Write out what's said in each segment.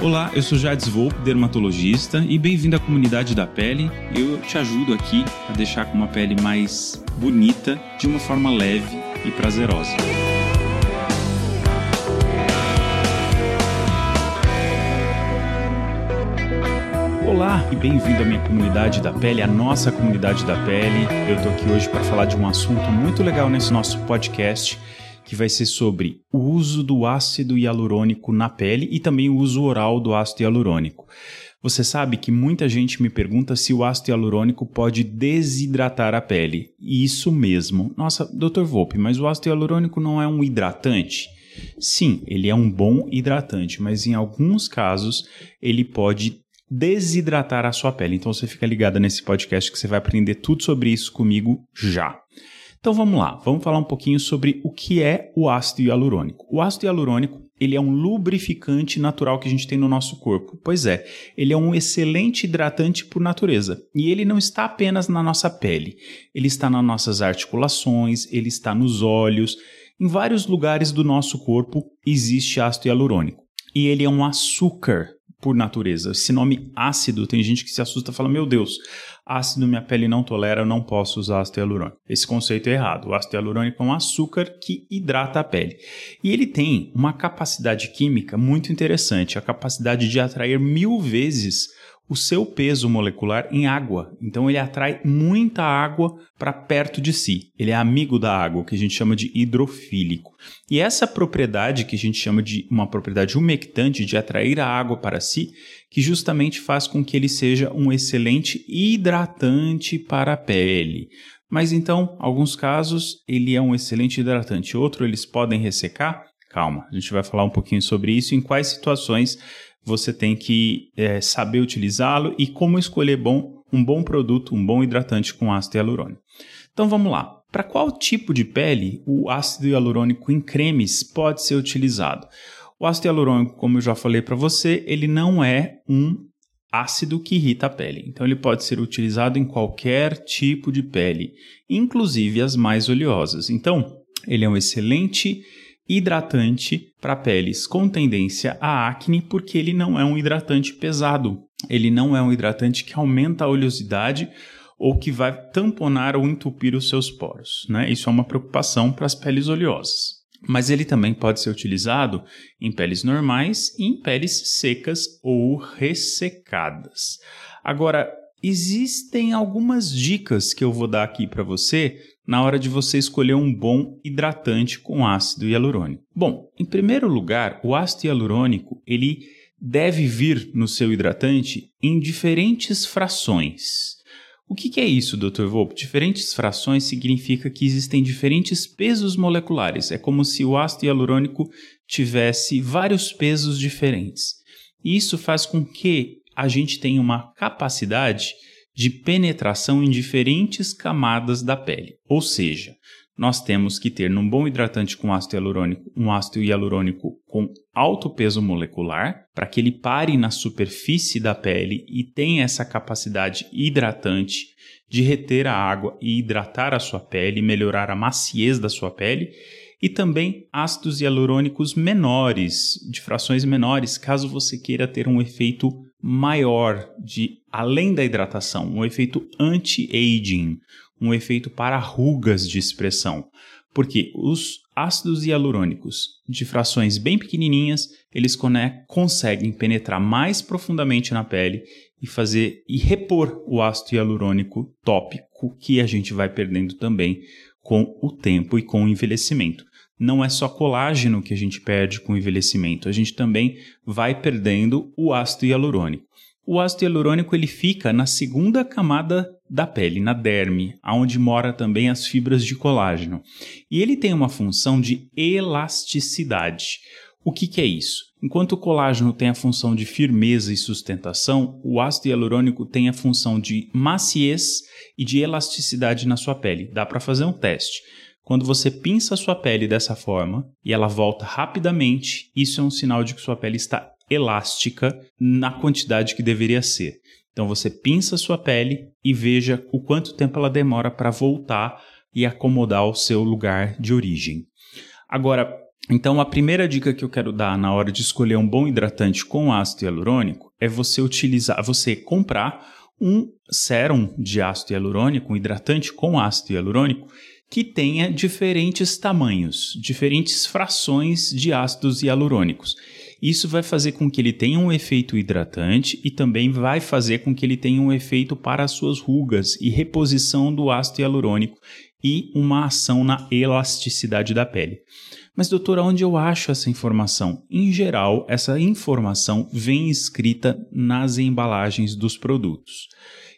Olá, eu sou Jades Volpe, dermatologista, e bem-vindo à comunidade da pele. Eu te ajudo aqui a deixar com uma pele mais bonita, de uma forma leve e prazerosa. Olá e bem-vindo à minha comunidade da pele, a nossa comunidade da pele. Eu tô aqui hoje para falar de um assunto muito legal nesse nosso podcast que vai ser sobre o uso do ácido hialurônico na pele e também o uso oral do ácido hialurônico. Você sabe que muita gente me pergunta se o ácido hialurônico pode desidratar a pele. Isso mesmo. Nossa, Dr. Volpe, mas o ácido hialurônico não é um hidratante? Sim, ele é um bom hidratante, mas em alguns casos ele pode desidratar a sua pele. Então você fica ligado nesse podcast que você vai aprender tudo sobre isso comigo já. Então vamos lá, vamos falar um pouquinho sobre o que é o ácido hialurônico. O ácido hialurônico ele é um lubrificante natural que a gente tem no nosso corpo. Pois é, ele é um excelente hidratante por natureza. E ele não está apenas na nossa pele, ele está nas nossas articulações, ele está nos olhos. Em vários lugares do nosso corpo existe ácido hialurônico. E ele é um açúcar por natureza. Esse nome ácido, tem gente que se assusta e fala: Meu Deus, ácido minha pele não tolera, eu não posso usar ácido hialurônico. Esse conceito é errado. O ácido hialurônico é um açúcar que hidrata a pele. E ele tem uma capacidade química muito interessante, a capacidade de atrair mil vezes o seu peso molecular em água. Então ele atrai muita água para perto de si. Ele é amigo da água, que a gente chama de hidrofílico. E essa propriedade que a gente chama de uma propriedade umectante de atrair a água para si, que justamente faz com que ele seja um excelente hidratante para a pele. Mas então, alguns casos ele é um excelente hidratante, outro eles podem ressecar. Calma, a gente vai falar um pouquinho sobre isso, em quais situações você tem que é, saber utilizá-lo e como escolher bom, um bom produto, um bom hidratante com ácido hialurônico. Então vamos lá. Para qual tipo de pele o ácido hialurônico em cremes pode ser utilizado? O ácido hialurônico, como eu já falei para você, ele não é um ácido que irrita a pele. Então ele pode ser utilizado em qualquer tipo de pele, inclusive as mais oleosas. Então, ele é um excelente hidratante para peles com tendência a acne, porque ele não é um hidratante pesado. Ele não é um hidratante que aumenta a oleosidade ou que vai tamponar ou entupir os seus poros. Né? Isso é uma preocupação para as peles oleosas. Mas ele também pode ser utilizado em peles normais e em peles secas ou ressecadas. Agora, existem algumas dicas que eu vou dar aqui para você na hora de você escolher um bom hidratante com ácido hialurônico. Bom, em primeiro lugar, o ácido hialurônico ele deve vir no seu hidratante em diferentes frações. O que, que é isso, Dr. Volpe? Diferentes frações significa que existem diferentes pesos moleculares. É como se o ácido hialurônico tivesse vários pesos diferentes. Isso faz com que a gente tenha uma capacidade de penetração em diferentes camadas da pele. Ou seja, nós temos que ter num bom hidratante com ácido hialurônico um ácido hialurônico com alto peso molecular, para que ele pare na superfície da pele e tenha essa capacidade hidratante de reter a água e hidratar a sua pele, melhorar a maciez da sua pele, e também ácidos hialurônicos menores, de frações menores, caso você queira ter um efeito maior de além da hidratação, um efeito anti-aging, um efeito para rugas de expressão. Porque os ácidos hialurônicos de frações bem pequenininhas, eles conseguem penetrar mais profundamente na pele e fazer e repor o ácido hialurônico tópico que a gente vai perdendo também com o tempo e com o envelhecimento não é só colágeno que a gente perde com o envelhecimento, a gente também vai perdendo o ácido hialurônico. O ácido hialurônico ele fica na segunda camada da pele, na derme, onde mora também as fibras de colágeno. E ele tem uma função de elasticidade. O que, que é isso? Enquanto o colágeno tem a função de firmeza e sustentação, o ácido hialurônico tem a função de maciez e de elasticidade na sua pele. Dá para fazer um teste. Quando você pinça sua pele dessa forma e ela volta rapidamente, isso é um sinal de que sua pele está elástica na quantidade que deveria ser. Então você pinça sua pele e veja o quanto tempo ela demora para voltar e acomodar o seu lugar de origem. Agora, então a primeira dica que eu quero dar na hora de escolher um bom hidratante com ácido hialurônico é você utilizar, você comprar um sérum de ácido hialurônico, um hidratante com ácido hialurônico que tenha diferentes tamanhos, diferentes frações de ácidos hialurônicos. Isso vai fazer com que ele tenha um efeito hidratante e também vai fazer com que ele tenha um efeito para as suas rugas e reposição do ácido hialurônico e uma ação na elasticidade da pele. Mas, doutor, onde eu acho essa informação? Em geral, essa informação vem escrita nas embalagens dos produtos.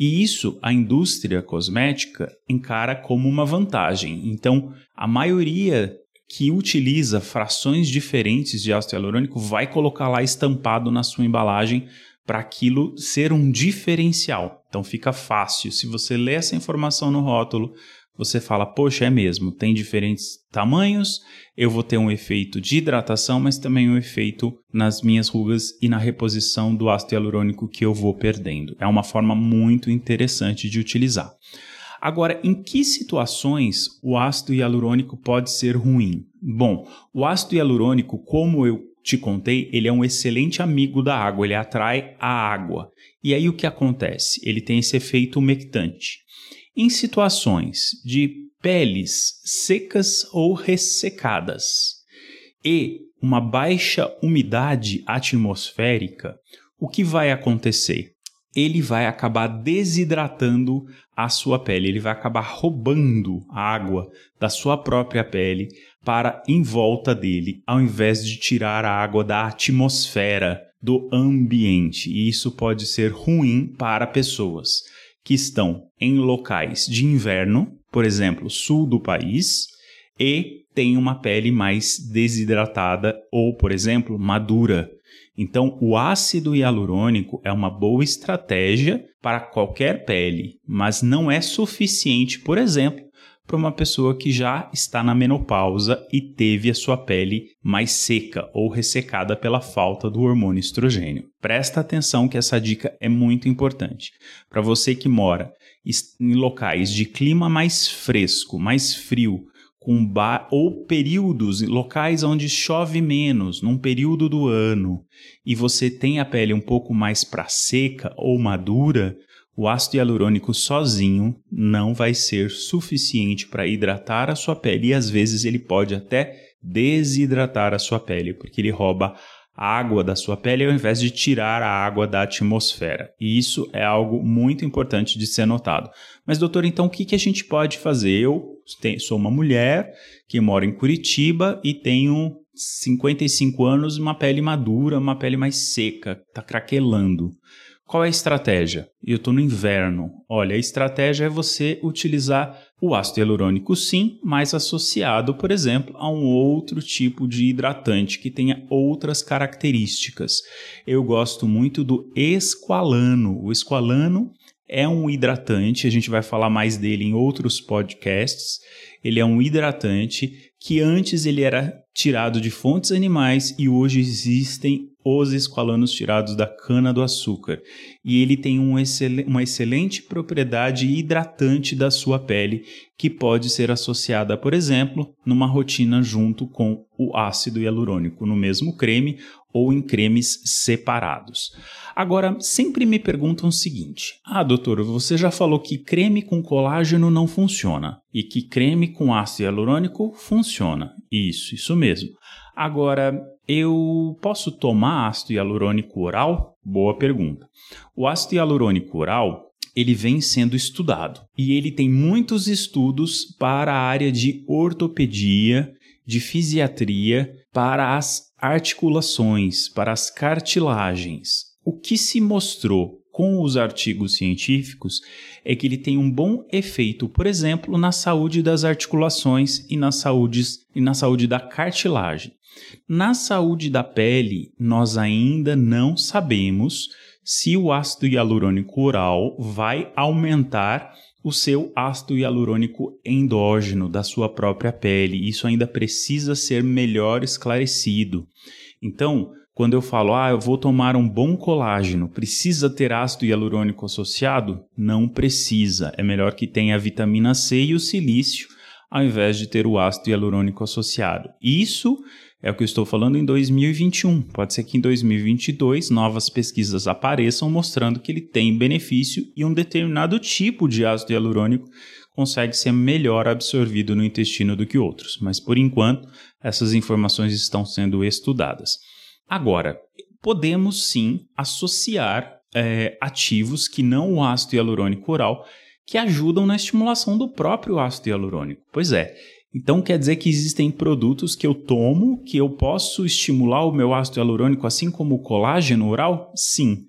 E isso a indústria cosmética encara como uma vantagem. Então, a maioria que utiliza frações diferentes de ácido hialurônico vai colocar lá estampado na sua embalagem para aquilo ser um diferencial. Então fica fácil. Se você lê essa informação no rótulo, você fala, poxa, é mesmo, tem diferentes tamanhos, eu vou ter um efeito de hidratação, mas também um efeito nas minhas rugas e na reposição do ácido hialurônico que eu vou perdendo. É uma forma muito interessante de utilizar. Agora, em que situações o ácido hialurônico pode ser ruim? Bom, o ácido hialurônico, como eu te contei, ele é um excelente amigo da água, ele atrai a água. E aí o que acontece? Ele tem esse efeito umectante. Em situações de peles secas ou ressecadas e uma baixa umidade atmosférica, o que vai acontecer? Ele vai acabar desidratando a sua pele, ele vai acabar roubando a água da sua própria pele para em volta dele, ao invés de tirar a água da atmosfera do ambiente. E isso pode ser ruim para pessoas que estão em locais de inverno, por exemplo, sul do país, e têm uma pele mais desidratada ou, por exemplo, madura. Então, o ácido hialurônico é uma boa estratégia para qualquer pele, mas não é suficiente, por exemplo, para uma pessoa que já está na menopausa e teve a sua pele mais seca ou ressecada pela falta do hormônio estrogênio. Presta atenção que essa dica é muito importante. Para você que mora em locais de clima mais fresco, mais frio, com ou períodos, locais onde chove menos, num período do ano, e você tem a pele um pouco mais para seca ou madura, o ácido hialurônico sozinho não vai ser suficiente para hidratar a sua pele e às vezes ele pode até desidratar a sua pele, porque ele rouba a água da sua pele ao invés de tirar a água da atmosfera. E isso é algo muito importante de ser notado. Mas, doutor, então o que, que a gente pode fazer? Eu sou uma mulher que mora em Curitiba e tenho 55 anos, uma pele madura, uma pele mais seca, está craquelando. Qual é a estratégia? Eu estou no inverno. Olha, a estratégia é você utilizar o ácido hialurônico, sim, mas associado, por exemplo, a um outro tipo de hidratante que tenha outras características. Eu gosto muito do esqualano. O esqualano é um hidratante, a gente vai falar mais dele em outros podcasts. Ele é um hidratante que antes ele era tirado de fontes animais e hoje existem os esqualanos tirados da cana-do-açúcar. E ele tem um excel uma excelente propriedade hidratante da sua pele, que pode ser associada, por exemplo, numa rotina junto com o ácido hialurônico, no mesmo creme ou em cremes separados. Agora, sempre me perguntam o seguinte: Ah, doutor, você já falou que creme com colágeno não funciona e que creme com ácido hialurônico funciona. Isso, isso mesmo. Agora, eu posso tomar ácido hialurônico oral? Boa pergunta. O ácido hialurônico oral ele vem sendo estudado e ele tem muitos estudos para a área de ortopedia, de fisiatria, para as articulações, para as cartilagens. O que se mostrou com os artigos científicos é que ele tem um bom efeito, por exemplo, na saúde das articulações e na saúde, e na saúde da cartilagem. Na saúde da pele, nós ainda não sabemos se o ácido hialurônico oral vai aumentar o seu ácido hialurônico endógeno da sua própria pele. Isso ainda precisa ser melhor esclarecido. Então, quando eu falo, ah, eu vou tomar um bom colágeno, precisa ter ácido hialurônico associado? Não precisa. É melhor que tenha a vitamina C e o silício, ao invés de ter o ácido hialurônico associado. Isso é o que eu estou falando em 2021. Pode ser que em 2022 novas pesquisas apareçam mostrando que ele tem benefício e um determinado tipo de ácido hialurônico consegue ser melhor absorvido no intestino do que outros. Mas por enquanto, essas informações estão sendo estudadas. Agora, podemos sim associar é, ativos que não o ácido hialurônico oral que ajudam na estimulação do próprio ácido hialurônico. Pois é, então quer dizer que existem produtos que eu tomo que eu posso estimular o meu ácido hialurônico assim como o colágeno oral? Sim.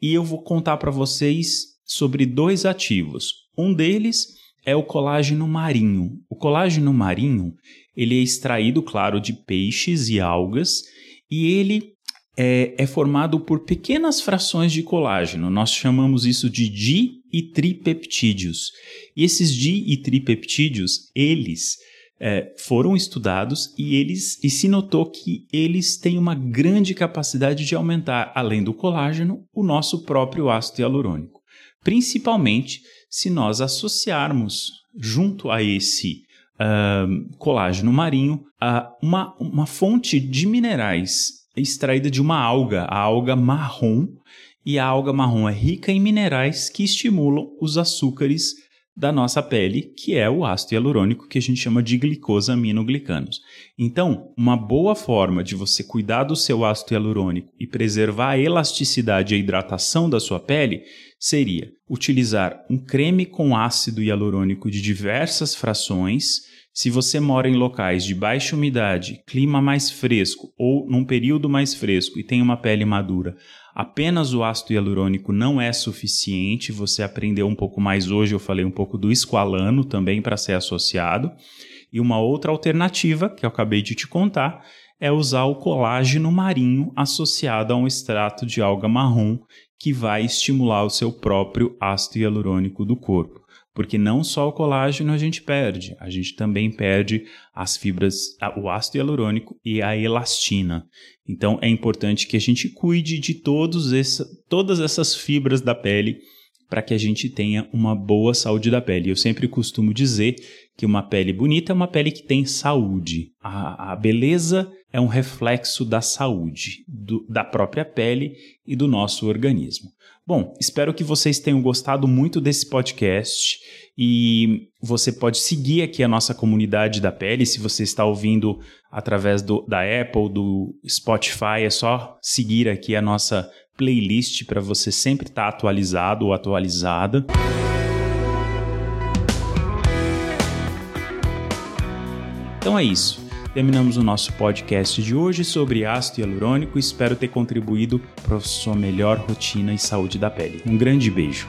E eu vou contar para vocês sobre dois ativos. Um deles é o colágeno marinho. O colágeno marinho, ele é extraído, claro, de peixes e algas e ele é, é, formado por pequenas frações de colágeno. Nós chamamos isso de di e tripeptídeos. E esses di e tripeptídeos, eles é, foram estudados e eles e se notou que eles têm uma grande capacidade de aumentar, além do colágeno, o nosso próprio ácido hialurônico, principalmente se nós associarmos junto a esse uh, colágeno marinho uh, uma, uma fonte de minerais extraída de uma alga, a alga marrom, e a alga marrom é rica em minerais que estimulam os açúcares da nossa pele, que é o ácido hialurônico que a gente chama de glicosaminoglicanos. Então, uma boa forma de você cuidar do seu ácido hialurônico e preservar a elasticidade e a hidratação da sua pele seria utilizar um creme com ácido hialurônico de diversas frações. Se você mora em locais de baixa umidade, clima mais fresco ou num período mais fresco e tem uma pele madura, Apenas o ácido hialurônico não é suficiente. Você aprendeu um pouco mais hoje, eu falei um pouco do esqualano também para ser associado. E uma outra alternativa, que eu acabei de te contar, é usar o colágeno marinho associado a um extrato de alga marrom que vai estimular o seu próprio ácido hialurônico do corpo porque não só o colágeno a gente perde, a gente também perde as fibras, o ácido hialurônico e a elastina. Então é importante que a gente cuide de todos essa, todas essas fibras da pele para que a gente tenha uma boa saúde da pele. Eu sempre costumo dizer que uma pele bonita é uma pele que tem saúde. A, a beleza é um reflexo da saúde, do, da própria pele e do nosso organismo. Bom, espero que vocês tenham gostado muito desse podcast e você pode seguir aqui a nossa comunidade da pele. Se você está ouvindo através do, da Apple, do Spotify, é só seguir aqui a nossa playlist para você sempre estar atualizado ou atualizada. Então é isso. Terminamos o nosso podcast de hoje sobre ácido hialurônico. Espero ter contribuído para sua melhor rotina e saúde da pele. Um grande beijo.